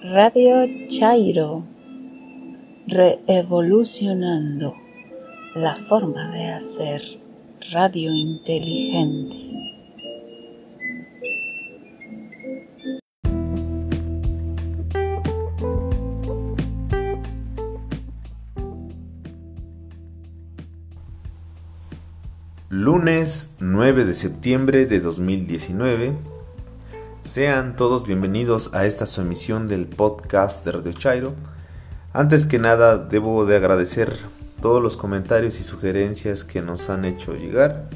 Radio Chairo, reevolucionando la forma de hacer radio inteligente. Lunes 9 de septiembre de 2019 sean todos bienvenidos a esta su emisión del podcast de Radio Chairo. Antes que nada, debo de agradecer todos los comentarios y sugerencias que nos han hecho llegar.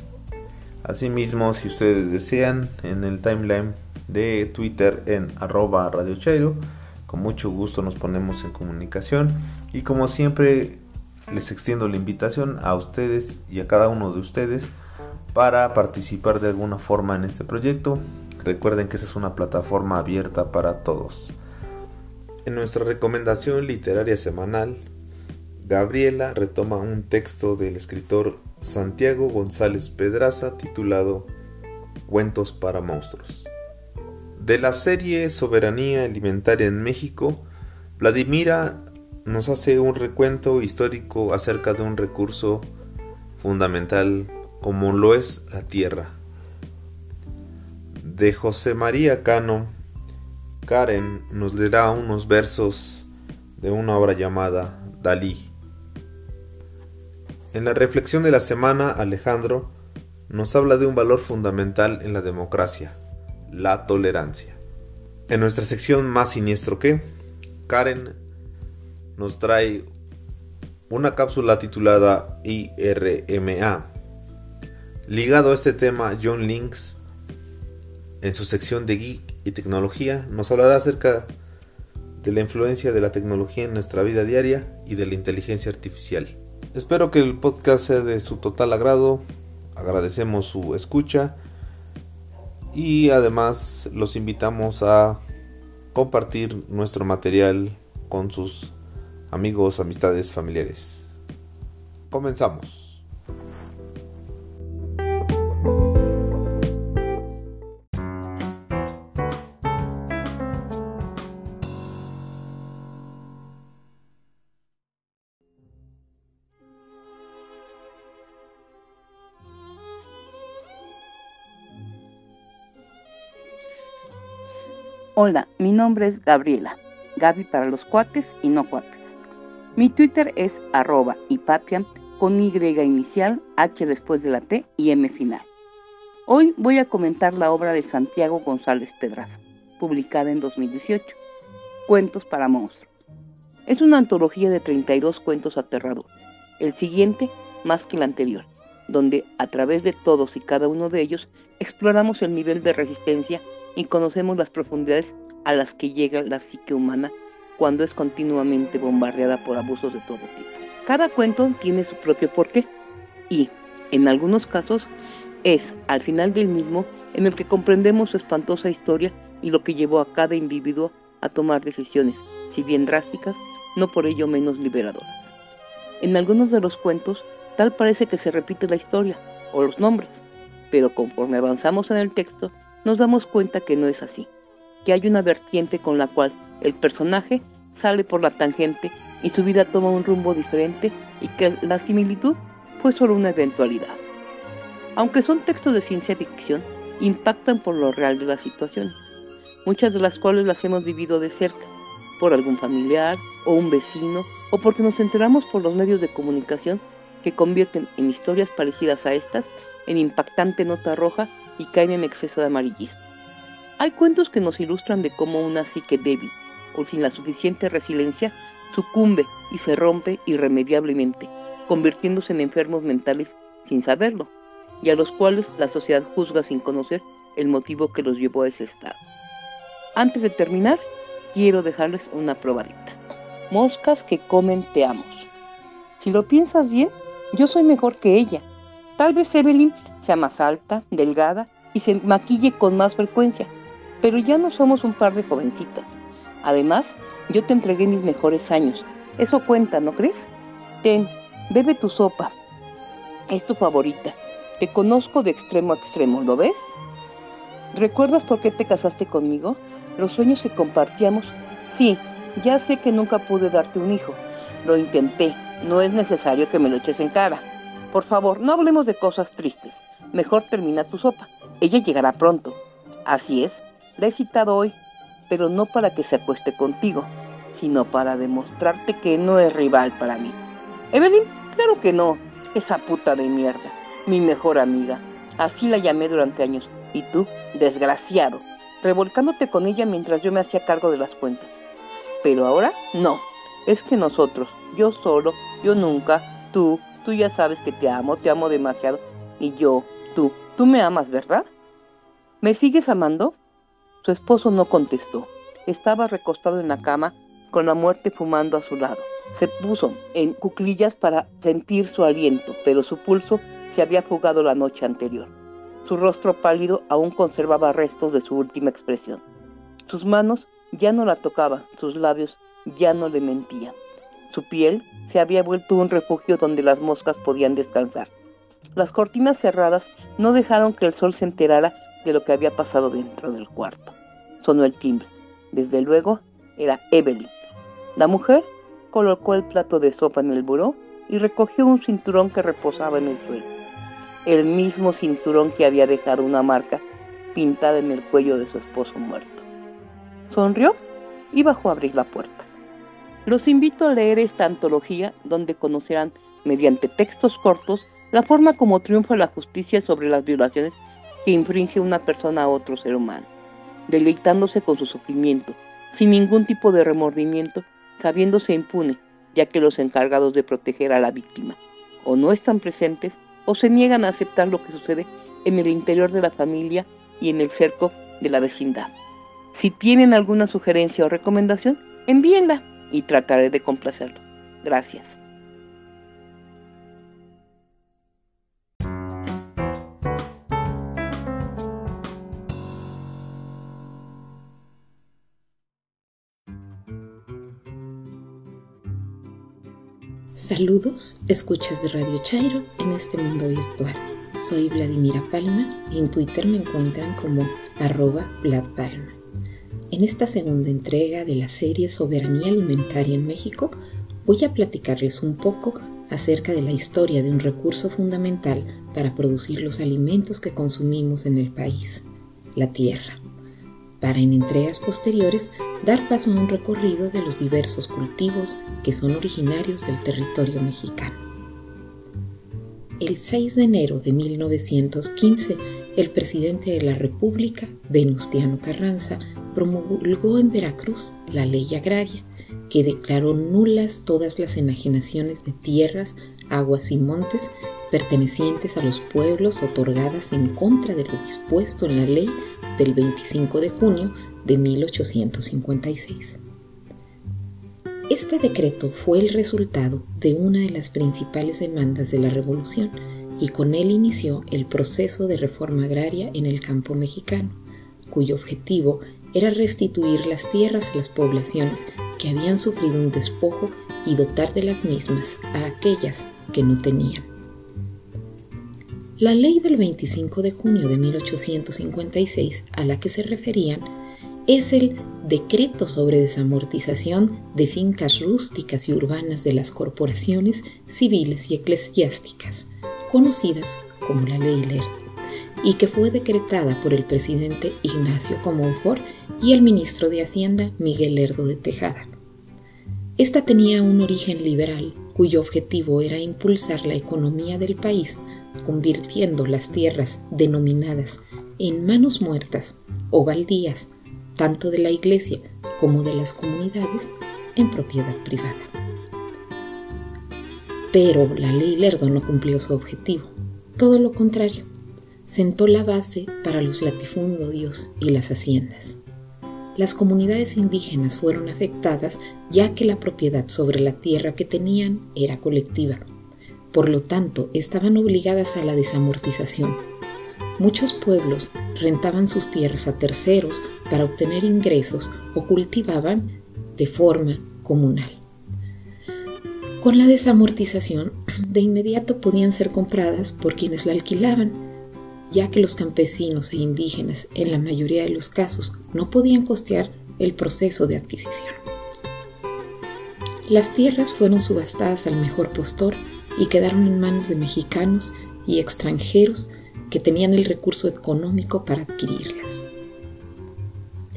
Asimismo, si ustedes desean, en el timeline de Twitter en arroba Radio Chairo, con mucho gusto nos ponemos en comunicación. Y como siempre, les extiendo la invitación a ustedes y a cada uno de ustedes para participar de alguna forma en este proyecto, Recuerden que esa es una plataforma abierta para todos. En nuestra recomendación literaria semanal, Gabriela retoma un texto del escritor Santiago González Pedraza titulado Cuentos para monstruos. De la serie Soberanía Alimentaria en México, Vladimira nos hace un recuento histórico acerca de un recurso fundamental como lo es la tierra de José María Cano, Karen nos leerá unos versos de una obra llamada Dalí. En la reflexión de la semana, Alejandro nos habla de un valor fundamental en la democracia, la tolerancia. En nuestra sección Más siniestro que, Karen nos trae una cápsula titulada IRMA. Ligado a este tema, John Links en su sección de Geek y Tecnología nos hablará acerca de la influencia de la tecnología en nuestra vida diaria y de la inteligencia artificial. Espero que el podcast sea de su total agrado, agradecemos su escucha y además los invitamos a compartir nuestro material con sus amigos, amistades, familiares. Comenzamos. Hola, mi nombre es Gabriela, Gaby para los cuates y no cuates. Mi Twitter es arroba patria con Y inicial, H después de la T y M final. Hoy voy a comentar la obra de Santiago González Pedraza, publicada en 2018, Cuentos para monstruos. Es una antología de 32 cuentos aterradores, el siguiente más que el anterior, donde a través de todos y cada uno de ellos exploramos el nivel de resistencia y conocemos las profundidades a las que llega la psique humana cuando es continuamente bombardeada por abusos de todo tipo. Cada cuento tiene su propio porqué y, en algunos casos, es al final del mismo en el que comprendemos su espantosa historia y lo que llevó a cada individuo a tomar decisiones, si bien drásticas, no por ello menos liberadoras. En algunos de los cuentos, tal parece que se repite la historia o los nombres, pero conforme avanzamos en el texto, nos damos cuenta que no es así, que hay una vertiente con la cual el personaje sale por la tangente y su vida toma un rumbo diferente y que la similitud fue solo una eventualidad. Aunque son textos de ciencia ficción, impactan por lo real de las situaciones, muchas de las cuales las hemos vivido de cerca, por algún familiar o un vecino, o porque nos enteramos por los medios de comunicación que convierten en historias parecidas a estas en impactante nota roja y caen en exceso de amarillismo. Hay cuentos que nos ilustran de cómo una psique débil o sin la suficiente resiliencia sucumbe y se rompe irremediablemente, convirtiéndose en enfermos mentales sin saberlo, y a los cuales la sociedad juzga sin conocer el motivo que los llevó a ese estado. Antes de terminar, quiero dejarles una probadita. Moscas que comen te amos. Si lo piensas bien, yo soy mejor que ella, Tal vez Evelyn sea más alta, delgada y se maquille con más frecuencia, pero ya no somos un par de jovencitas. Además, yo te entregué mis mejores años. Eso cuenta, ¿no crees? Ten, bebe tu sopa. Es tu favorita. Te conozco de extremo a extremo, ¿lo ves? ¿Recuerdas por qué te casaste conmigo? Los sueños que compartíamos Sí, ya sé que nunca pude darte un hijo. Lo intenté. No es necesario que me lo eches en cara. Por favor, no hablemos de cosas tristes. Mejor termina tu sopa. Ella llegará pronto. Así es, la he citado hoy, pero no para que se acueste contigo, sino para demostrarte que no es rival para mí. Evelyn, claro que no. Esa puta de mierda. Mi mejor amiga. Así la llamé durante años. Y tú, desgraciado, revolcándote con ella mientras yo me hacía cargo de las cuentas. Pero ahora, no. Es que nosotros, yo solo, yo nunca, tú, tú ya sabes que te amo, te amo demasiado. Y yo, tú, tú me amas, ¿verdad? ¿Me sigues amando? Su esposo no contestó. Estaba recostado en la cama, con la muerte fumando a su lado. Se puso en cuclillas para sentir su aliento, pero su pulso se había fugado la noche anterior. Su rostro pálido aún conservaba restos de su última expresión. Sus manos ya no la tocaban, sus labios ya no le mentían. Su piel se había vuelto un refugio donde las moscas podían descansar. Las cortinas cerradas no dejaron que el sol se enterara de lo que había pasado dentro del cuarto. Sonó el timbre. Desde luego, era Evelyn. La mujer colocó el plato de sopa en el buró y recogió un cinturón que reposaba en el suelo. El mismo cinturón que había dejado una marca pintada en el cuello de su esposo muerto. Sonrió y bajó a abrir la puerta. Los invito a leer esta antología donde conocerán, mediante textos cortos, la forma como triunfa la justicia sobre las violaciones que infringe una persona a otro ser humano, deleitándose con su sufrimiento, sin ningún tipo de remordimiento, sabiéndose impune, ya que los encargados de proteger a la víctima o no están presentes o se niegan a aceptar lo que sucede en el interior de la familia y en el cerco de la vecindad. Si tienen alguna sugerencia o recomendación, envíenla y trataré de complacerlo. Gracias. Saludos, escuchas de Radio Chairo en este mundo virtual. Soy Vladimira Palma y en Twitter me encuentran como arroba Palma. En esta segunda entrega de la serie Soberanía Alimentaria en México, voy a platicarles un poco acerca de la historia de un recurso fundamental para producir los alimentos que consumimos en el país, la tierra, para en entregas posteriores dar paso a un recorrido de los diversos cultivos que son originarios del territorio mexicano. El 6 de enero de 1915, el presidente de la República, Venustiano Carranza, promulgó en Veracruz la ley agraria que declaró nulas todas las enajenaciones de tierras, aguas y montes pertenecientes a los pueblos otorgadas en contra de lo dispuesto en la ley del 25 de junio de 1856. Este decreto fue el resultado de una de las principales demandas de la Revolución y con él inició el proceso de reforma agraria en el campo mexicano, cuyo objetivo era restituir las tierras a las poblaciones que habían sufrido un despojo y dotar de las mismas a aquellas que no tenían. La ley del 25 de junio de 1856 a la que se referían es el Decreto sobre desamortización de fincas rústicas y urbanas de las corporaciones civiles y eclesiásticas, conocidas como la Ley Lerdo y que fue decretada por el presidente Ignacio Comonfort y el ministro de Hacienda Miguel Lerdo de Tejada. Esta tenía un origen liberal cuyo objetivo era impulsar la economía del país convirtiendo las tierras denominadas en manos muertas o baldías, tanto de la iglesia como de las comunidades, en propiedad privada. Pero la ley Lerdo no cumplió su objetivo, todo lo contrario sentó la base para los latifundios y las haciendas. Las comunidades indígenas fueron afectadas ya que la propiedad sobre la tierra que tenían era colectiva. Por lo tanto, estaban obligadas a la desamortización. Muchos pueblos rentaban sus tierras a terceros para obtener ingresos o cultivaban de forma comunal. Con la desamortización, de inmediato podían ser compradas por quienes la alquilaban ya que los campesinos e indígenas en la mayoría de los casos no podían costear el proceso de adquisición. Las tierras fueron subastadas al mejor postor y quedaron en manos de mexicanos y extranjeros que tenían el recurso económico para adquirirlas.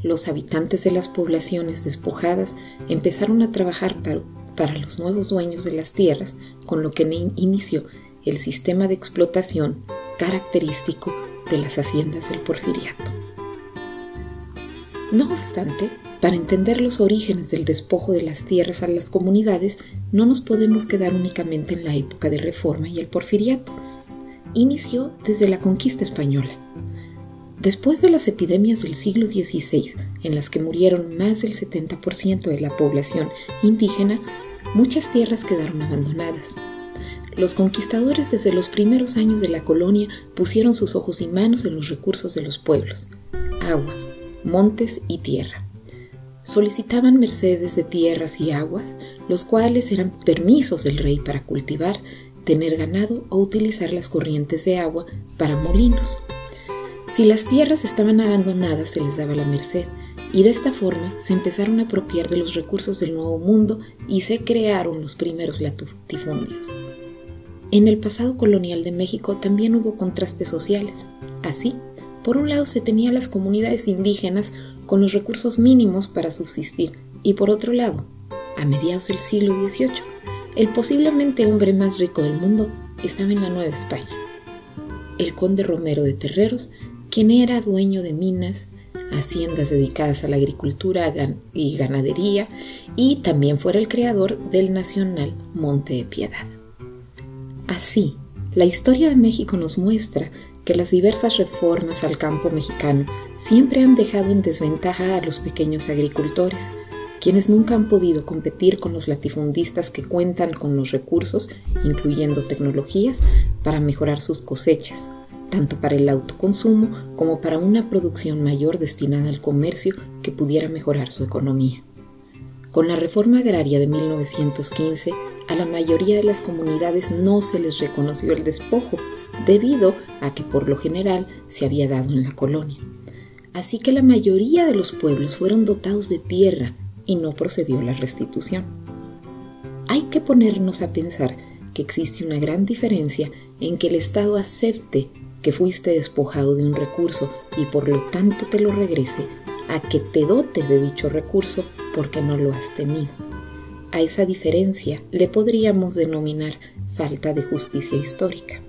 Los habitantes de las poblaciones despojadas empezaron a trabajar para, los nuevos dueños de las tierras, con lo que inició el sistema de explotación característico de las haciendas del porfiriato. No obstante, para entender los orígenes del despojo de las tierras a las comunidades, no nos podemos quedar únicamente en la época de reforma y el porfiriato. Inició desde la conquista española. Después de las epidemias del siglo XVI, en las que murieron más del 70% de la población indígena, muchas tierras quedaron abandonadas. Los conquistadores desde los primeros años de la colonia pusieron sus ojos y manos en los recursos de los pueblos, agua, montes y tierra. Solicitaban mercedes de tierras y aguas, los cuales eran permisos del rey para cultivar, tener ganado o utilizar las corrientes de agua para molinos. Si las tierras estaban abandonadas se les daba la merced, y de esta forma se empezaron a apropiar de los recursos del nuevo mundo y se crearon los primeros latifundios. En el pasado colonial de México también hubo contrastes sociales. Así, por un lado se tenía las comunidades indígenas con los recursos mínimos para subsistir y por otro lado, a mediados del siglo XVIII, el posiblemente hombre más rico del mundo estaba en la Nueva España. El conde Romero de Terreros, quien era dueño de minas, haciendas dedicadas a la agricultura y ganadería, y también fuera el creador del nacional Monte de Piedad. Así, la historia de México nos muestra que las diversas reformas al campo mexicano siempre han dejado en desventaja a los pequeños agricultores, quienes nunca han podido competir con los latifundistas que cuentan con los recursos, incluyendo tecnologías, para mejorar sus cosechas, tanto para el autoconsumo como para una producción mayor destinada al comercio que pudiera mejorar su economía. Con la reforma agraria de 1915, a la mayoría de las comunidades no se les reconoció el despojo, debido a que por lo general se había dado en la colonia. Así que la mayoría de los pueblos fueron dotados de tierra y no procedió la restitución. Hay que ponernos a pensar que existe una gran diferencia en que el Estado acepte que fuiste despojado de un recurso y por lo tanto te lo regrese a que te dote de dicho recurso porque no lo has tenido. A esa diferencia le podríamos denominar falta de justicia histórica.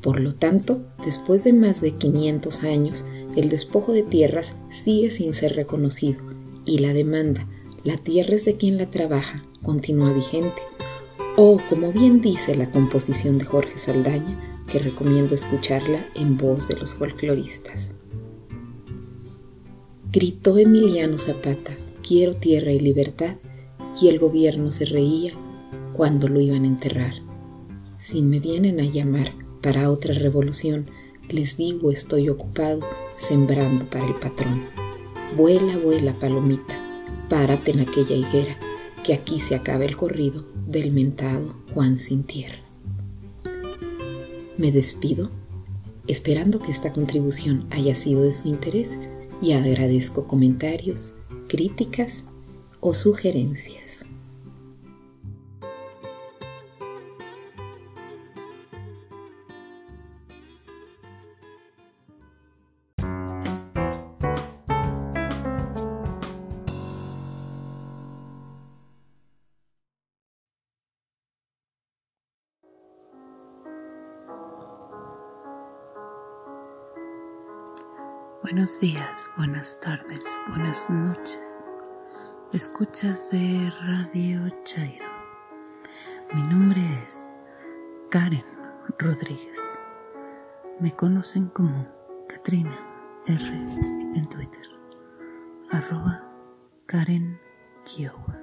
Por lo tanto, después de más de 500 años, el despojo de tierras sigue sin ser reconocido y la demanda, la tierra es de quien la trabaja, continúa vigente. O, como bien dice la composición de Jorge Saldaña, que recomiendo escucharla en voz de los folcloristas. Gritó Emiliano Zapata, quiero tierra y libertad, y el gobierno se reía cuando lo iban a enterrar. Si me vienen a llamar para otra revolución, les digo estoy ocupado sembrando para el patrón. Vuela, vuela, palomita, párate en aquella higuera, que aquí se acaba el corrido del mentado Juan sin tierra. Me despido, esperando que esta contribución haya sido de su interés y agradezco comentarios, críticas o sugerencias. Buenos días, buenas tardes, buenas noches. Escuchas de Radio Chairo. Mi nombre es Karen Rodríguez. Me conocen como Katrina R en Twitter. Arroba Karen Kiowa.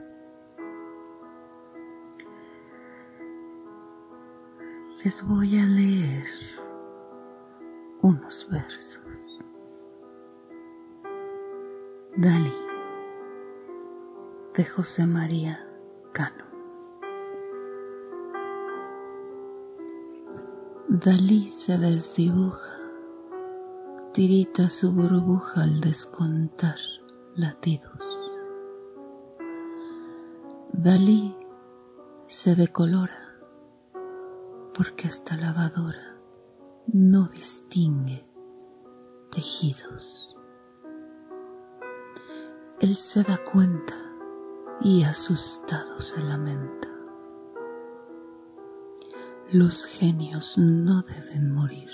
Les voy a leer unos versos. Dali de José María Cano. Dalí se desdibuja, tirita su burbuja al descontar latidos. Dalí se decolora porque esta lavadora no distingue tejidos. Él se da cuenta y asustado se lamenta. Los genios no deben morir.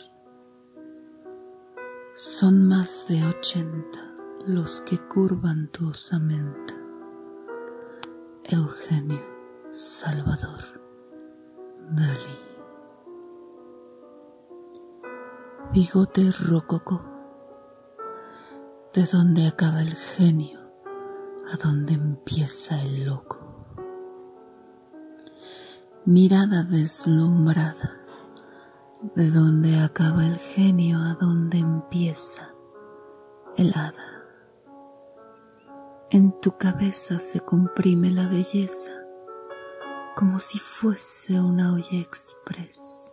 Son más de ochenta los que curvan tu osamenta. Eugenio Salvador Dalí. Bigote rococó, de donde acaba el genio, a donde empieza el loco. Mirada deslumbrada, de donde acaba el genio, a donde empieza el hada. En tu cabeza se comprime la belleza como si fuese una olla express.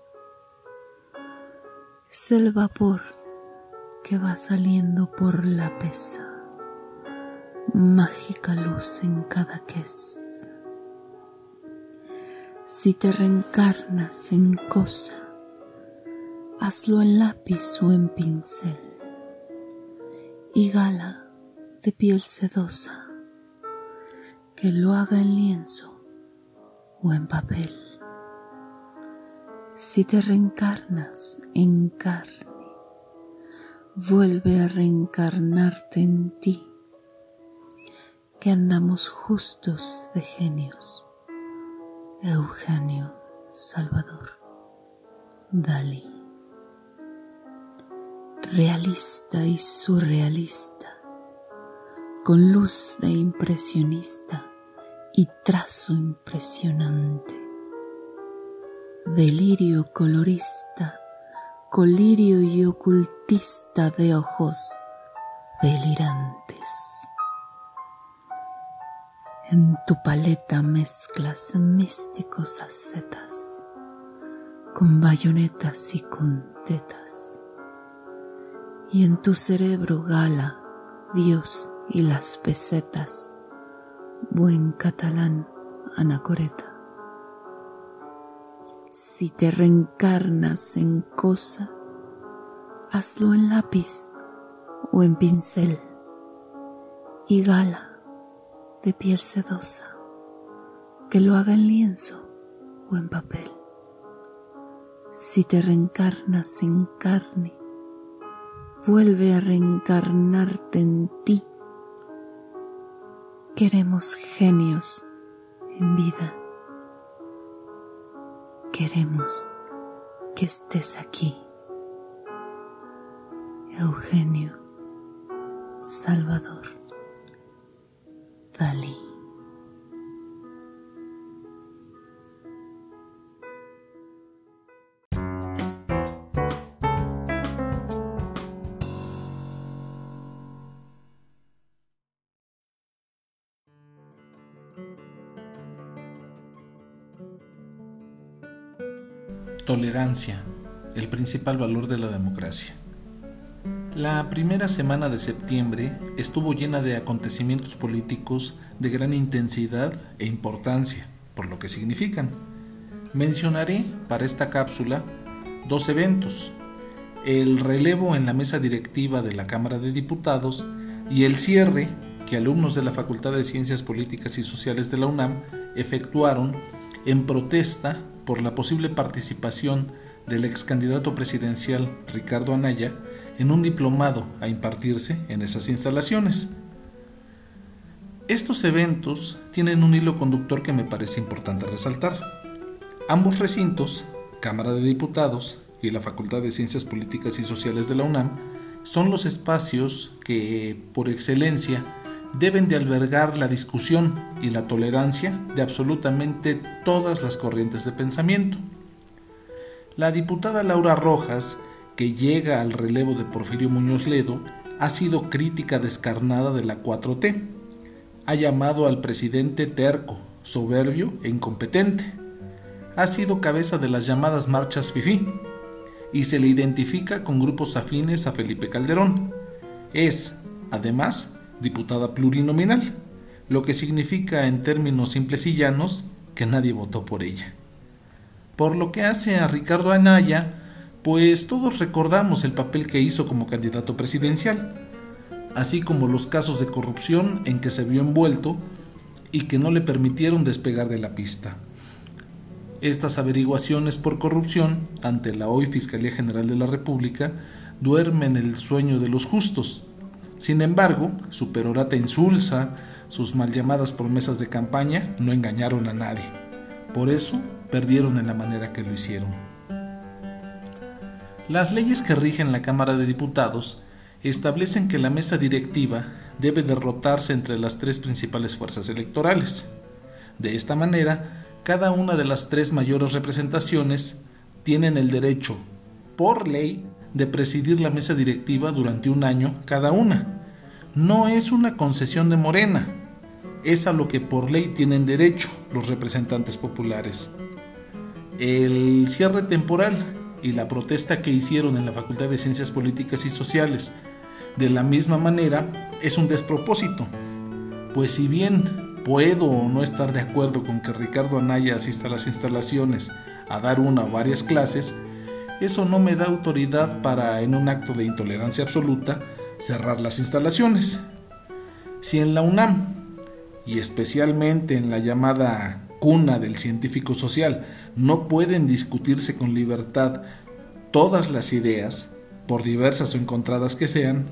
Es el vapor que va saliendo por la pesa, mágica luz en cada ques. Si te reencarnas en cosa, hazlo en lápiz o en pincel y gala de piel sedosa, que lo haga en lienzo o en papel. Si te reencarnas en carne, vuelve a reencarnarte en ti, que andamos justos de genios. Eugenio Salvador Dalí. Realista y surrealista con luz de impresionista y trazo impresionante. Delirio colorista, colirio y ocultista de ojos delirantes. En tu paleta mezclas místicos ascetas con bayonetas y con tetas. Y en tu cerebro gala Dios y las pesetas, buen catalán anacoreta. Si te reencarnas en cosa, hazlo en lápiz o en pincel y gala de piel sedosa, que lo haga en lienzo o en papel. Si te reencarnas en carne, vuelve a reencarnarte en ti Queremos genios en vida. Queremos que estés aquí. Eugenio Salvador Tolerancia, el principal valor de la democracia. La primera semana de septiembre estuvo llena de acontecimientos políticos de gran intensidad e importancia, por lo que significan. Mencionaré para esta cápsula dos eventos, el relevo en la mesa directiva de la Cámara de Diputados y el cierre que alumnos de la Facultad de Ciencias Políticas y Sociales de la UNAM efectuaron en protesta por la posible participación del ex candidato presidencial Ricardo Anaya en un diplomado a impartirse en esas instalaciones. Estos eventos tienen un hilo conductor que me parece importante resaltar. Ambos recintos, Cámara de Diputados y la Facultad de Ciencias Políticas y Sociales de la UNAM, son los espacios que, por excelencia, deben de albergar la discusión y la tolerancia de absolutamente todas las corrientes de pensamiento. La diputada Laura Rojas, que llega al relevo de Porfirio Muñoz Ledo, ha sido crítica descarnada de la 4T. Ha llamado al presidente terco, soberbio e incompetente. Ha sido cabeza de las llamadas marchas FIFI y se le identifica con grupos afines a Felipe Calderón. Es, además, diputada plurinominal, lo que significa en términos simples y llanos que nadie votó por ella. Por lo que hace a Ricardo Anaya, pues todos recordamos el papel que hizo como candidato presidencial, así como los casos de corrupción en que se vio envuelto y que no le permitieron despegar de la pista. Estas averiguaciones por corrupción ante la hoy Fiscalía General de la República duermen el sueño de los justos. Sin embargo, su perorata insulsa, sus mal llamadas promesas de campaña no engañaron a nadie. Por eso perdieron en la manera que lo hicieron. Las leyes que rigen la Cámara de Diputados establecen que la mesa directiva debe derrotarse entre las tres principales fuerzas electorales. De esta manera, cada una de las tres mayores representaciones tienen el derecho, por ley, de presidir la mesa directiva durante un año cada una. No es una concesión de Morena, es a lo que por ley tienen derecho los representantes populares. El cierre temporal y la protesta que hicieron en la Facultad de Ciencias Políticas y Sociales de la misma manera es un despropósito, pues si bien puedo o no estar de acuerdo con que Ricardo Anaya asista a las instalaciones a dar una o varias clases, eso no me da autoridad para, en un acto de intolerancia absoluta, cerrar las instalaciones. Si en la UNAM, y especialmente en la llamada cuna del científico social, no pueden discutirse con libertad todas las ideas, por diversas o encontradas que sean,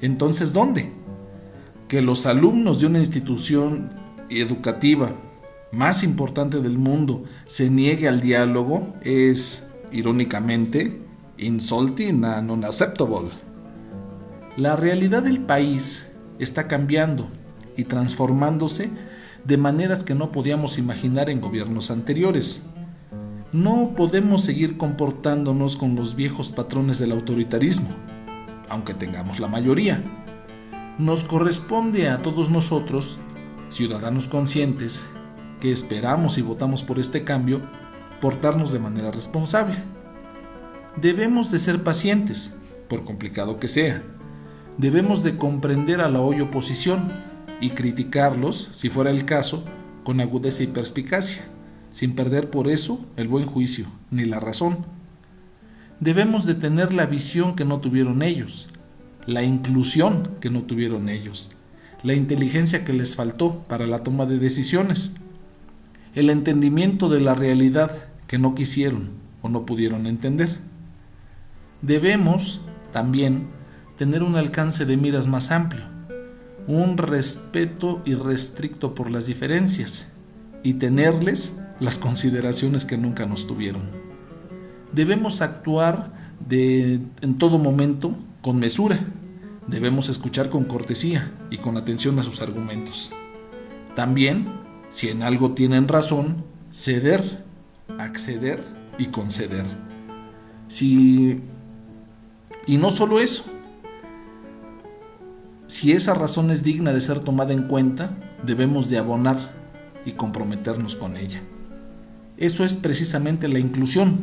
entonces ¿dónde? Que los alumnos de una institución educativa más importante del mundo se niegue al diálogo es, irónicamente, insulting and unacceptable. La realidad del país está cambiando y transformándose de maneras que no podíamos imaginar en gobiernos anteriores. No podemos seguir comportándonos con los viejos patrones del autoritarismo, aunque tengamos la mayoría. Nos corresponde a todos nosotros, ciudadanos conscientes, que esperamos y votamos por este cambio, portarnos de manera responsable. Debemos de ser pacientes, por complicado que sea, debemos de comprender a la hoy oposición y criticarlos, si fuera el caso, con agudeza y perspicacia, sin perder por eso el buen juicio ni la razón. Debemos de tener la visión que no tuvieron ellos, la inclusión que no tuvieron ellos, la inteligencia que les faltó para la toma de decisiones, el entendimiento de la realidad que no quisieron o no pudieron entender. Debemos también tener un alcance de miras más amplio, un respeto irrestricto por las diferencias y tenerles las consideraciones que nunca nos tuvieron. Debemos actuar de, en todo momento con mesura. Debemos escuchar con cortesía y con atención a sus argumentos. También, si en algo tienen razón, ceder, acceder y conceder. Si, y no solo eso, si esa razón es digna de ser tomada en cuenta, debemos de abonar y comprometernos con ella. Eso es precisamente la inclusión.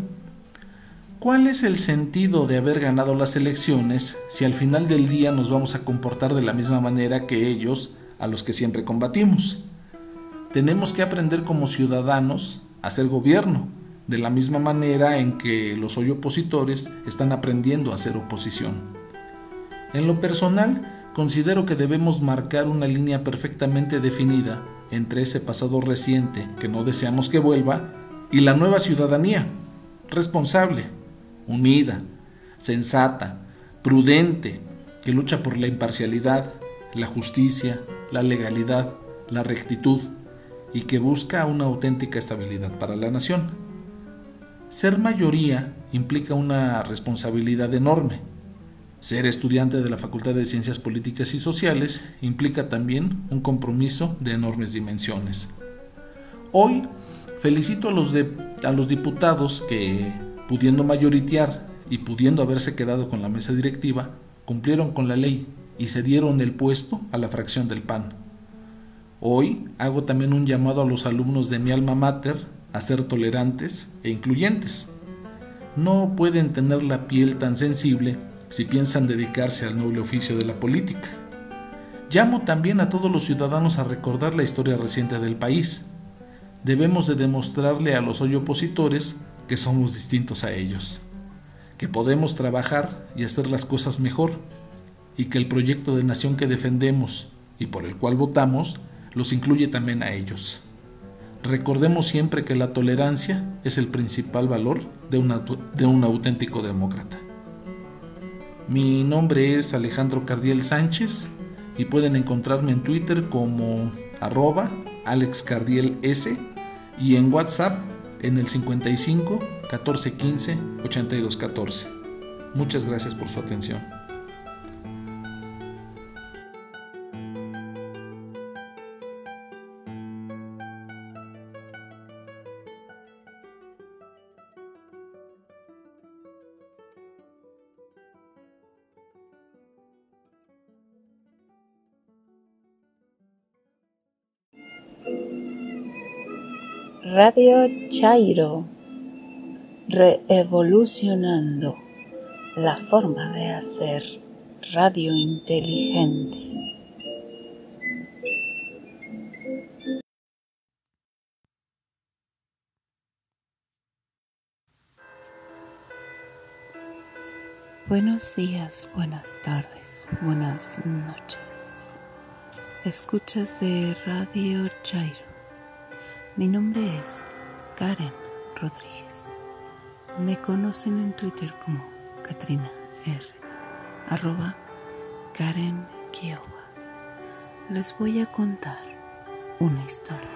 ¿Cuál es el sentido de haber ganado las elecciones si al final del día nos vamos a comportar de la misma manera que ellos a los que siempre combatimos? Tenemos que aprender como ciudadanos a hacer gobierno, de la misma manera en que los hoy opositores están aprendiendo a hacer oposición. En lo personal, considero que debemos marcar una línea perfectamente definida entre ese pasado reciente que no deseamos que vuelva y la nueva ciudadanía, responsable, unida, sensata, prudente, que lucha por la imparcialidad, la justicia, la legalidad, la rectitud y que busca una auténtica estabilidad para la nación. Ser mayoría implica una responsabilidad enorme, ser estudiante de la Facultad de Ciencias Políticas y Sociales implica también un compromiso de enormes dimensiones. Hoy felicito a los, a los diputados que, pudiendo mayoritear y pudiendo haberse quedado con la mesa directiva, cumplieron con la ley y cedieron el puesto a la fracción del PAN. Hoy hago también un llamado a los alumnos de mi alma mater a ser tolerantes e incluyentes. No pueden tener la piel tan sensible si piensan dedicarse al noble oficio de la política. Llamo también a todos los ciudadanos a recordar la historia reciente del país. Debemos de demostrarle a los hoy opositores que somos distintos a ellos, que podemos trabajar y hacer las cosas mejor, y que el proyecto de nación que defendemos y por el cual votamos los incluye también a ellos. Recordemos siempre que la tolerancia es el principal valor de, de un auténtico demócrata. Mi nombre es Alejandro Cardiel Sánchez y pueden encontrarme en Twitter como arroba alexcardiels y en WhatsApp en el 55 14 15 82 14. Muchas gracias por su atención. Radio Chairo, reevolucionando la forma de hacer radio inteligente. Buenos días, buenas tardes, buenas noches. Escuchas de Radio Chairo mi nombre es Karen Rodríguez. Me conocen en Twitter como Katrina R. arroba Karen Kiowa. Les voy a contar una historia.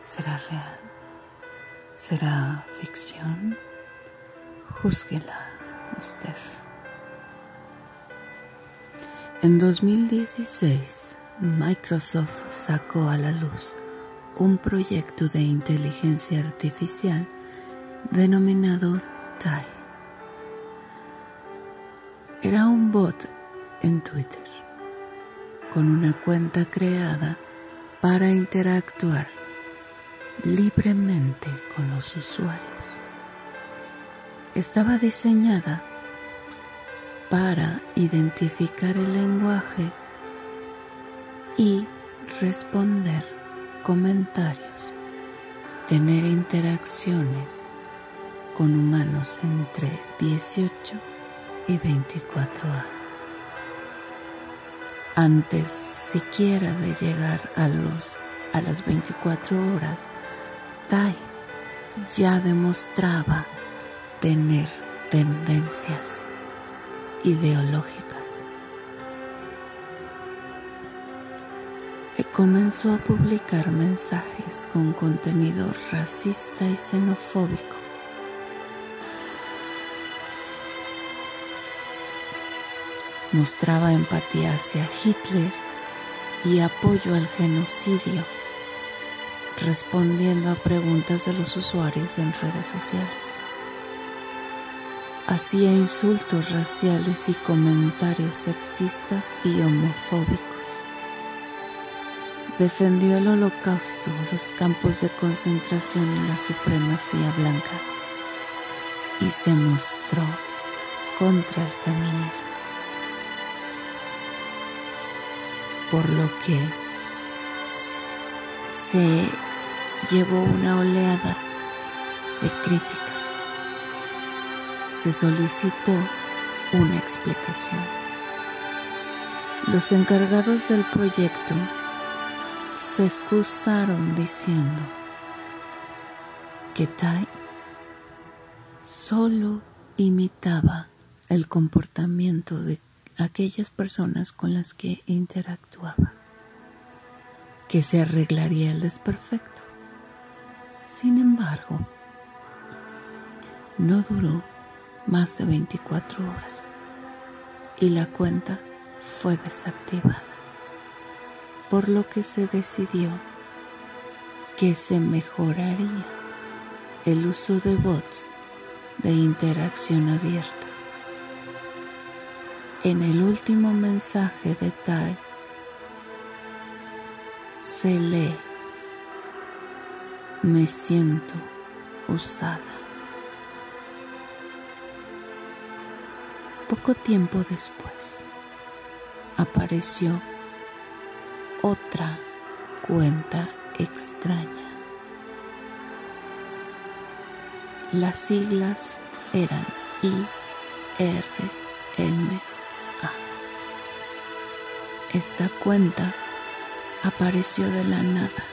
¿Será real? ¿Será ficción? Júzguela usted. En 2016, Microsoft sacó a la luz un proyecto de inteligencia artificial denominado TAI. Era un bot en Twitter con una cuenta creada para interactuar libremente con los usuarios. Estaba diseñada para identificar el lenguaje y responder comentarios, tener interacciones con humanos entre 18 y 24 años. Antes siquiera de llegar a, los, a las 24 horas, Tai ya demostraba tener tendencias ideológicas comenzó a publicar mensajes con contenido racista y xenofóbico. Mostraba empatía hacia Hitler y apoyo al genocidio, respondiendo a preguntas de los usuarios en redes sociales. Hacía insultos raciales y comentarios sexistas y homofóbicos defendió el holocausto, los campos de concentración y la supremacía blanca y se mostró contra el feminismo. Por lo que se llegó una oleada de críticas. Se solicitó una explicación. Los encargados del proyecto se excusaron diciendo que Tai solo imitaba el comportamiento de aquellas personas con las que interactuaba, que se arreglaría el desperfecto. Sin embargo, no duró más de 24 horas y la cuenta fue desactivada por lo que se decidió que se mejoraría el uso de bots de interacción abierta. En el último mensaje de Tai se lee, me siento usada. Poco tiempo después apareció otra cuenta extraña. Las siglas eran I, R, M, A. Esta cuenta apareció de la nada,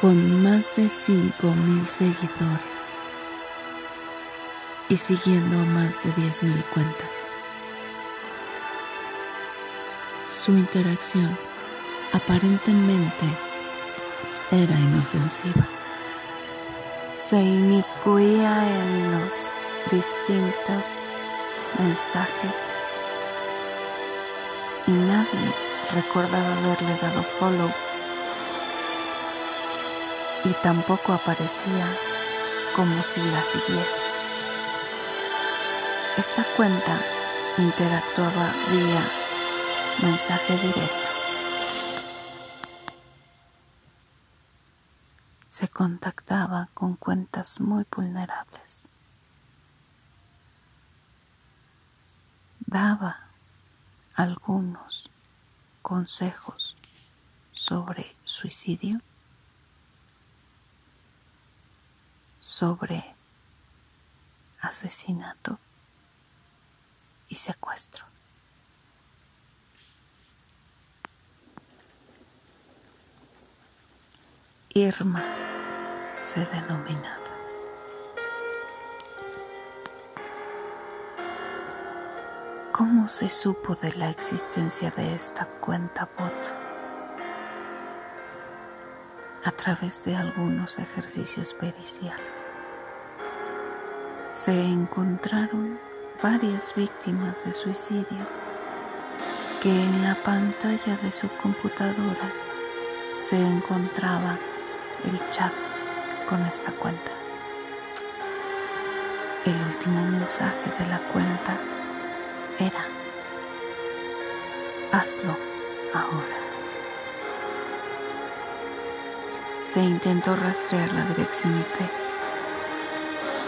con más de 5.000 seguidores y siguiendo más de 10.000 cuentas. Su interacción aparentemente era inofensiva. Se inmiscuía en los distintos mensajes y nadie recordaba haberle dado follow y tampoco aparecía como si la siguiese. Esta cuenta interactuaba vía mensaje directo. Se contactaba con cuentas muy vulnerables. Daba algunos consejos sobre suicidio, sobre asesinato y secuestro. Irma se denominaba. ¿Cómo se supo de la existencia de esta cuenta bot? A través de algunos ejercicios periciales. Se encontraron varias víctimas de suicidio que en la pantalla de su computadora se encontraba el chat con esta cuenta. El último mensaje de la cuenta era, hazlo ahora. Se intentó rastrear la dirección IP,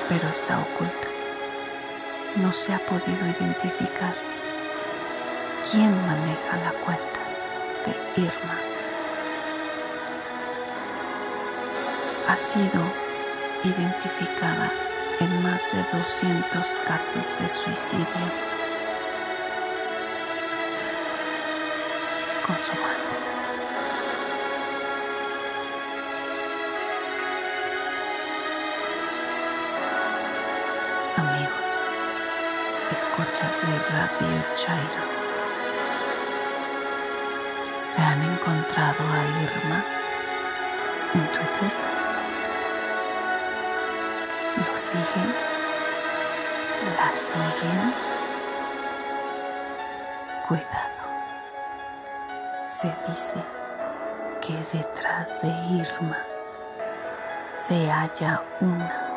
pero está oculta. No se ha podido identificar quién maneja la cuenta de Irma. Ha sido identificada en más de 200 casos de suicidio consumado. Amigos, escuchas de Radio Chairo. ¿Se han encontrado a Irma en Twitter? Siguen, la siguen. Cuidado. Se dice que detrás de Irma se halla una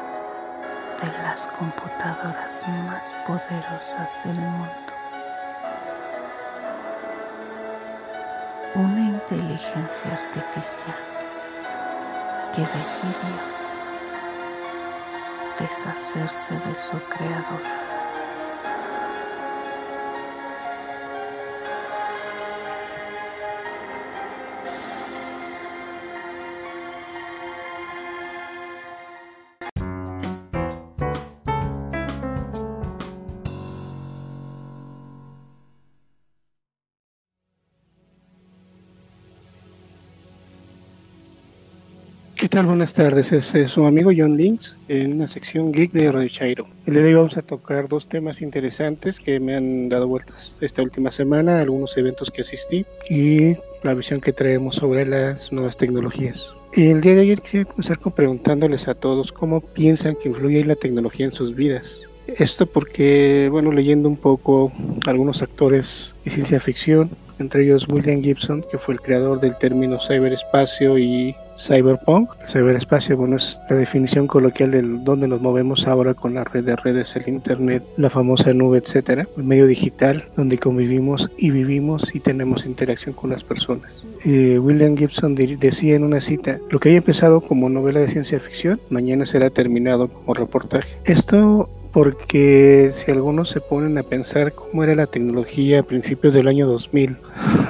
de las computadoras más poderosas del mundo. Una inteligencia artificial que decidió deshacerse de su creador. ¿Qué tal? Buenas tardes. Es, su amigo John Links en una sección geek de Radio Chairo. El día de hoy vamos a tocar dos temas interesantes que me han dado vueltas esta última semana, algunos eventos que asistí y la visión que traemos sobre las nuevas tecnologías. El día de hoy quisiera comenzar con preguntándoles a todos cómo piensan que influye la tecnología en sus vidas. Esto porque, bueno, leyendo un poco algunos actores de ciencia ficción, entre ellos William Gibson, que fue el creador del término ciberespacio y cyberpunk. El ciberespacio, bueno, es la definición coloquial de donde nos movemos ahora con la red de redes, el internet, la famosa nube, etcétera, el medio digital donde convivimos y vivimos y tenemos interacción con las personas. Eh, William Gibson decía en una cita, lo que haya empezado como novela de ciencia ficción, mañana será terminado como reportaje. Esto porque si algunos se ponen a pensar cómo era la tecnología a principios del año 2000,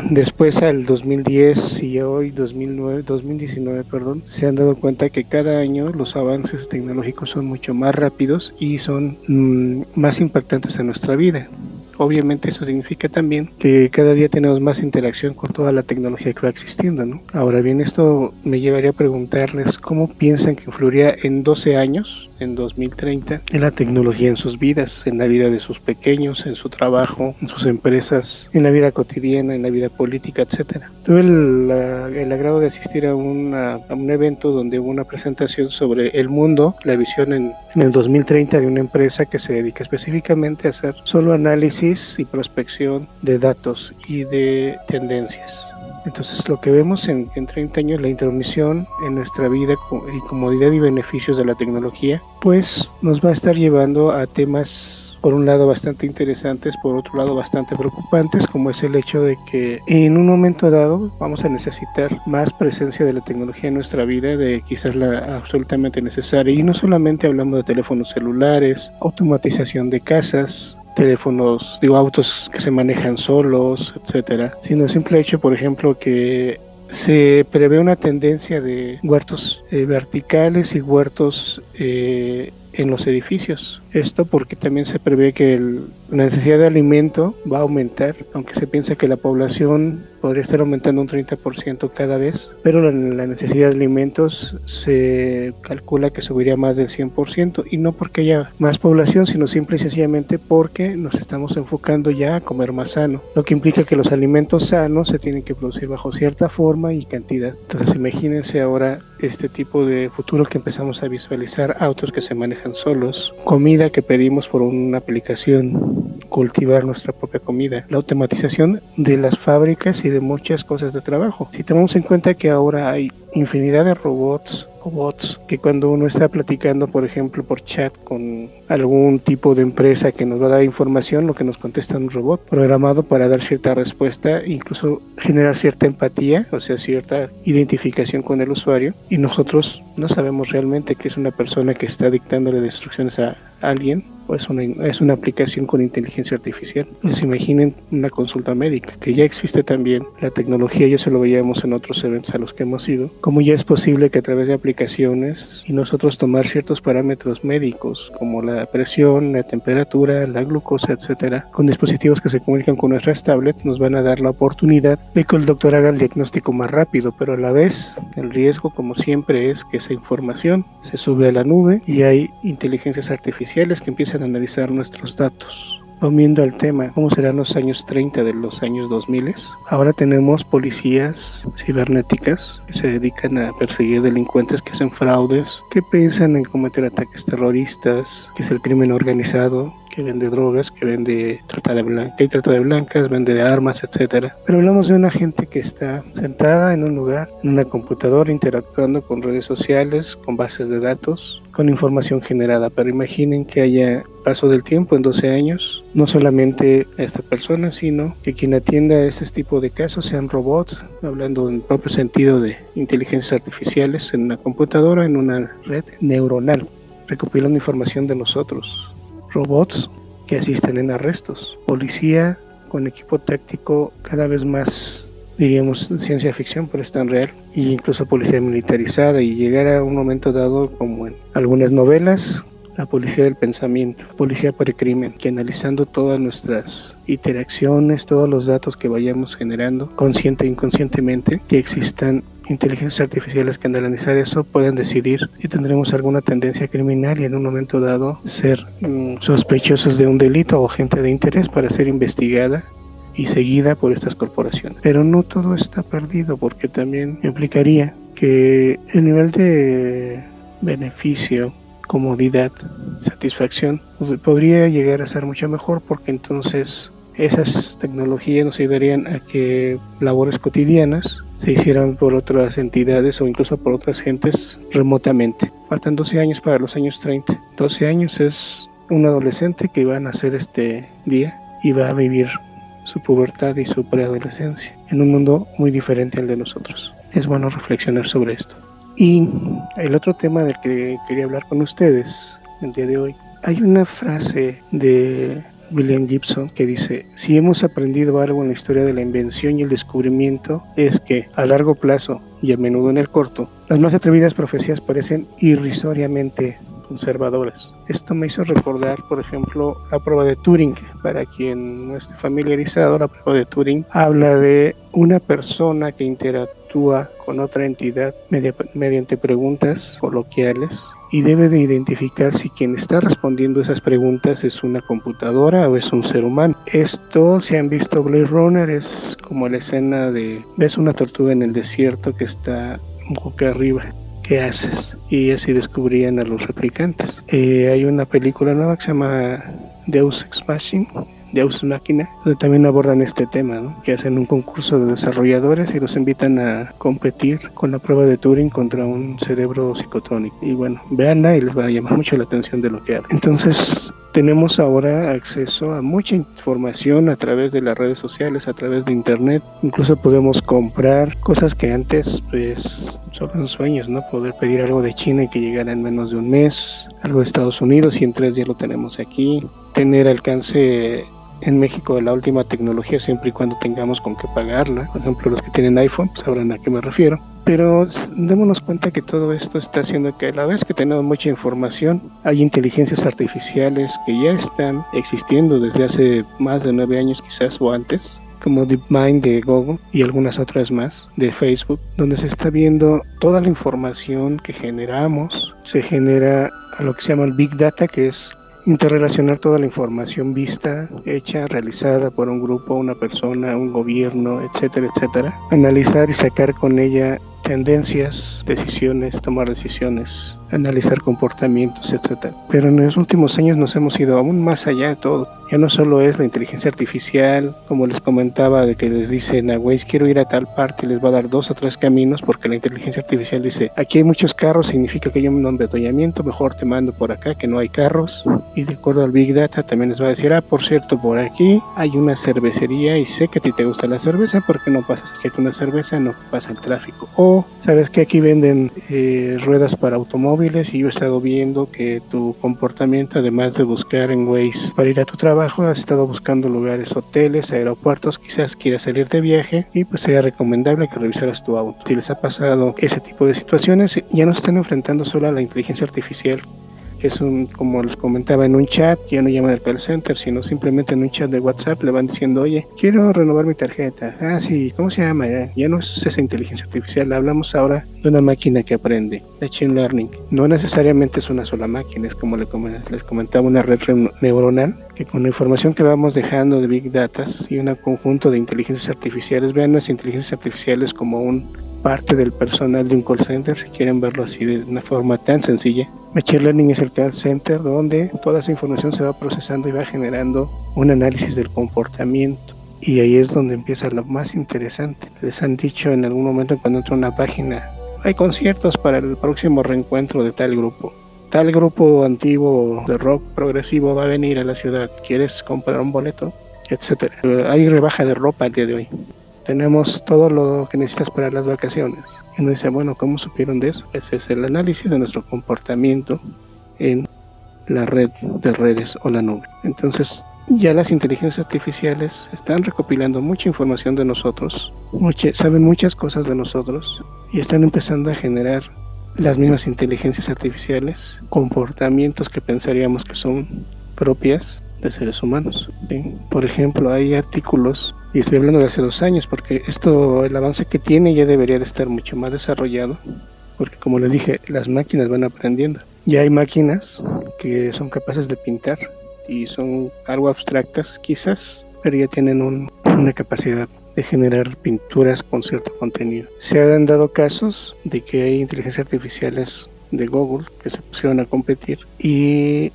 después al 2010 y hoy 2009, 2019, perdón, se han dado cuenta que cada año los avances tecnológicos son mucho más rápidos y son mm, más impactantes en nuestra vida. Obviamente eso significa también que cada día tenemos más interacción con toda la tecnología que va existiendo, ¿no? Ahora bien, esto me llevaría a preguntarles cómo piensan que influiría en 12 años en 2030 en la tecnología en sus vidas, en la vida de sus pequeños, en su trabajo, en sus empresas, en la vida cotidiana, en la vida política, etcétera. Tuve el, agrado de asistir a, una, a, un evento donde hubo una presentación sobre el mundo, la visión en, en el 2030 de una empresa que se dedica específicamente a hacer solo análisis y prospección de datos y de tendencias. Entonces lo que vemos en, en 30 años, la intromisión en nuestra vida y comodidad y beneficios de la tecnología, pues nos va a estar llevando a temas por un lado bastante interesantes, por otro lado bastante preocupantes, como es el hecho de que en un momento dado vamos a necesitar más presencia de la tecnología en nuestra vida, de quizás la absolutamente necesaria. Y no solamente hablamos de teléfonos celulares, automatización de casas, teléfonos, digo, autos que se manejan solos, etcétera, sino el simple hecho, por ejemplo, que se prevé una tendencia de huertos eh, verticales y huertos eh, en los edificios. Esto porque también se prevé que el, la necesidad de alimento va a aumentar, aunque se piensa que la población podría estar aumentando un 30% cada vez, pero la, la, necesidad de alimentos se calcula que subiría más del 100% y no porque haya más población, sino simple y sencillamente porque nos estamos enfocando ya a comer más sano, lo que implica que los alimentos sanos se tienen que producir bajo cierta forma y cantidad. Entonces imagínense ahora este tipo de futuro que empezamos a visualizar, autos que se manejan solos, comida que pedimos por una aplicación, cultivar nuestra propia comida, la automatización de las fábricas y de muchas cosas de trabajo. Si tomamos en cuenta que ahora hay infinidad de robots bots que cuando uno está platicando, por ejemplo, por chat con algún tipo de empresa que nos va a dar información, lo que nos contesta un robot programado para dar cierta respuesta, incluso generar cierta empatía, o sea, cierta identificación con el usuario, y nosotros no sabemos realmente que es una persona que está dictándole instrucciones a alguien o es una, es una aplicación con inteligencia artificial. Pues imaginen una consulta médica, que ya existe también. La tecnología ya se lo veíamos en otros eventos a los que hemos ido. Como ya es posible que a través de aplicaciones y nosotros tomar ciertos parámetros médicos, como la presión, la temperatura, la glucosa, etcétera, con dispositivos que se comunican con nuestras tablets, nos van a dar la oportunidad de que el doctor haga el diagnóstico más rápido, pero a la vez el riesgo, como siempre, es que esa información se sube a la nube y hay inteligencias artificiales que empiezan analizar nuestros datos. Volviendo al tema, ¿cómo serán los años 30 de los años 2000? Ahora tenemos policías cibernéticas que se dedican a perseguir delincuentes que hacen fraudes, que piensan en cometer ataques terroristas, que es el crimen organizado, que vende drogas, que vende trata de blancas, que trata de blancas, vende armas, etcétera. Pero hablamos de una gente que está sentada en un lugar, en una computadora, interactuando con redes sociales, con bases de datos, con información generada. Pero imaginen que haya paso del tiempo en 12 años, no solamente esta persona, sino que quien atienda a este tipo de casos sean robots, hablando en propio sentido de inteligencias artificiales en una computadora, en una red neuronal, recopilando información de nosotros, robots que asisten en arrestos, policía con equipo táctico cada vez más diríamos ciencia ficción, pero es tan real, y incluso policía militarizada, y llegar a un momento dado como en algunas novelas, la policía del pensamiento, policía por el crimen, que analizando todas nuestras interacciones, todos los datos que vayamos generando, consciente e inconscientemente, que existan inteligencias artificiales que al analizar eso puedan decidir si tendremos alguna tendencia criminal y en un momento dado ser mm, sospechosos de un delito o gente de interés para ser investigada y seguida por estas corporaciones. Pero no todo está perdido porque también implicaría que el nivel de beneficio, comodidad, satisfacción pues, podría llegar a ser mucho mejor porque entonces esas tecnologías nos ayudarían a que labores cotidianas se hicieran por otras entidades o incluso por otras gentes remotamente. Faltan 12 años para los años 30. 12 años es un adolescente que va a nacer este día y va a vivir su pubertad y su preadolescencia en un mundo muy diferente al de nosotros. Es bueno reflexionar sobre esto. Y el otro tema del que quería hablar con ustedes el día de hoy hay una frase de William Gibson que dice, si hemos aprendido algo en la historia de la invención y el descubrimiento, es que a largo plazo y a menudo en el corto, las más atrevidas profecías parecen irrisoriamente conservadoras. Esto me hizo recordar, por ejemplo, la prueba de Turing. Para quien no esté familiarizado, la prueba de Turing habla de una persona que interactúa con otra entidad mediante preguntas coloquiales y debe de identificar si quien está respondiendo esas preguntas es una computadora o es un ser humano. Esto, si han visto Blade Runner, es como la escena de ves una tortuga en el desierto que está boca arriba. ¿Qué haces? Y así descubrían a los replicantes. Eh, hay una película nueva que se llama Deus Ex Machina, Deus Máquina, donde también abordan este tema, ¿no? que hacen un concurso de desarrolladores y los invitan a competir con la prueba de Turing contra un cerebro psicotrónico. Y bueno, véanla y les va a llamar mucho la atención de lo que habla. Entonces, tenemos ahora acceso a mucha información a través de las redes sociales, a través de internet. Incluso podemos comprar cosas que antes pues son sueños, ¿no? Poder pedir algo de China y que llegara en menos de un mes, algo de Estados Unidos y en tres días lo tenemos aquí. Tener alcance en México de la última tecnología siempre y cuando tengamos con qué pagarla. Por ejemplo, los que tienen iPhone pues, sabrán a qué me refiero. Pero démonos cuenta que todo esto está haciendo que a la vez que tenemos mucha información, hay inteligencias artificiales que ya están existiendo desde hace más de nueve años quizás o antes, como DeepMind de Google y algunas otras más de Facebook, donde se está viendo toda la información que generamos, se genera a lo que se llama el Big Data, que es interrelacionar toda la información vista, hecha, realizada por un grupo, una persona, un gobierno, etcétera, etcétera, analizar y sacar con ella tendencias, decisiones, tomar decisiones, analizar comportamientos, etc. Pero en los últimos años nos hemos ido aún más allá de todo. Ya no solo es la inteligencia artificial, como les comentaba, de que les dicen a Waze quiero ir a tal parte les va a dar dos o tres caminos porque la inteligencia artificial dice aquí hay muchos carros, significa que hay un embotellamiento, mejor te mando por acá que no hay carros. Y de acuerdo al Big Data también les va a decir, ah, por cierto, por aquí hay una cervecería y sé que a ti te gusta la cerveza, porque no pasas aquí una cerveza? No pasa el tráfico. O sabes que aquí venden eh, ruedas para automóviles y yo he estado viendo que tu comportamiento, además de buscar en Waze para ir a tu trabajo, has estado buscando lugares, hoteles, aeropuertos, quizás quieras salir de viaje y pues sería recomendable que revisaras tu auto. Si les ha pasado ese tipo de situaciones, ya no están enfrentando solo a la inteligencia artificial es un, como les comentaba, en un chat, ya no llaman al call center, sino simplemente en un chat de WhatsApp le van diciendo, oye, quiero renovar mi tarjeta. Ah, sí, ¿cómo se llama? Ya, no es esa inteligencia artificial, hablamos ahora de una máquina que aprende, Machine Learning. No necesariamente es una sola máquina, es como les comentaba, una red neuronal que con la información que vamos dejando de Big Data y un conjunto de inteligencias artificiales, vean las inteligencias artificiales como un parte del personal de un call center, si quieren verlo así de una forma tan sencilla. Machine Learning es el call center donde toda esa información se va procesando y va generando un análisis del comportamiento. Y ahí es donde empieza lo más interesante. Les han dicho en algún momento cuando entra una página, hay conciertos para el próximo reencuentro de tal grupo. Tal grupo antiguo de rock progresivo va a venir a la ciudad. ¿Quieres comprar un boleto? Etcétera. Hay rebaja de ropa el día de hoy tenemos todo lo que necesitas para las vacaciones. Y uno dice, bueno, ¿cómo supieron de eso? Ese es el análisis de nuestro comportamiento en la red de redes o la nube. Entonces, ya las inteligencias artificiales están recopilando mucha información de nosotros, saben muchas cosas de nosotros y están empezando a generar las mismas inteligencias artificiales, comportamientos que pensaríamos que son propias de seres humanos. Por ejemplo, hay artículos y estoy hablando de hace dos años, porque esto, el avance que tiene ya debería de estar mucho más desarrollado, porque como les dije, las máquinas van aprendiendo. Ya hay máquinas que son capaces de pintar y son algo abstractas quizás, pero ya tienen una capacidad de generar pinturas con cierto contenido. Se han dado casos de que hay inteligencias artificiales de Google que se pusieron a competir y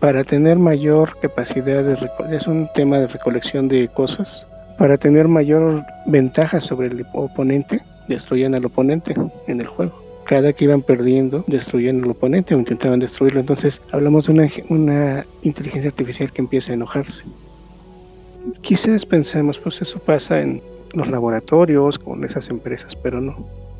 para tener mayor capacidad de es un tema de recolección de cosas para tener mayor ventaja sobre el oponente, destruían al oponente en el juego. Cada que iban perdiendo, destruían al oponente o intentaban destruirlo. Entonces, hablamos de una, una inteligencia artificial que empieza a enojarse. Quizás pensemos, pues eso pasa en los laboratorios, con esas empresas, pero no.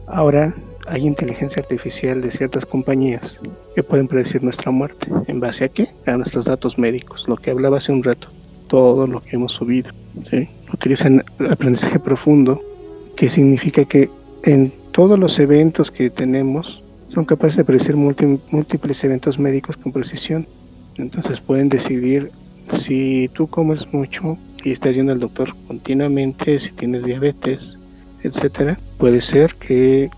Ahora hay inteligencia artificial de ciertas compañías que pueden predecir nuestra muerte. ¿En base a qué? A nuestros datos médicos, lo que hablaba hace un rato, todo lo que hemos subido. ¿sí? Utilizan aprendizaje profundo, que significa que en todos los eventos que tenemos son capaces de predecir múltiples eventos médicos con precisión. Entonces pueden decidir si tú comes mucho y estás yendo al doctor continuamente, si tienes diabetes, etcétera, puede ser que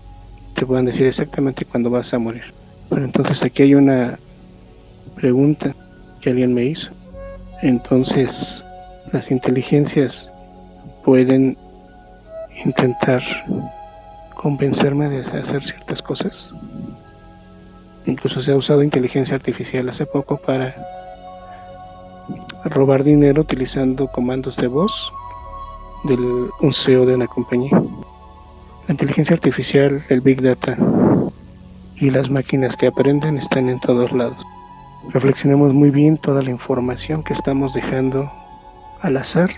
te puedan decir exactamente cuándo vas a morir. Pero entonces aquí hay una pregunta que alguien me hizo. Entonces, las inteligencias pueden intentar convencerme de hacer ciertas cosas. Incluso se ha usado inteligencia artificial hace poco para robar dinero utilizando comandos de voz del un CEO de una compañía. La inteligencia artificial, el Big Data y las máquinas que aprenden están en todos lados. Reflexionemos muy bien toda la información que estamos dejando al azar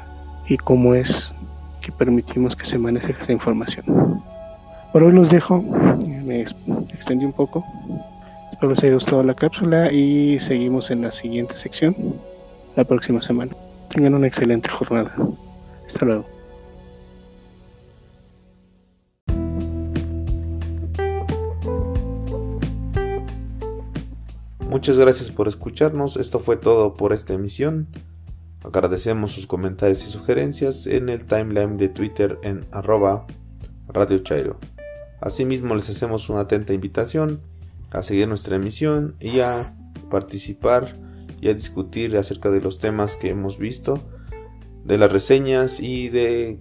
y cómo es que permitimos que se maneje esa información. Por hoy los dejo, me extendí un poco. Espero les haya gustado la cápsula y seguimos en la siguiente sección la próxima semana. Tengan una excelente jornada. Hasta luego. Muchas gracias por escucharnos. Esto fue todo por esta emisión. Agradecemos sus comentarios y sugerencias en el timeline de Twitter en arroba Radio Chairo. Asimismo les hacemos una atenta invitación a seguir nuestra emisión y a participar y a discutir acerca de los temas que hemos visto, de las reseñas y de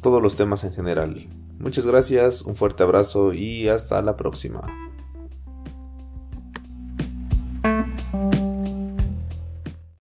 todos los temas en general. Muchas gracias, un fuerte abrazo y hasta la próxima.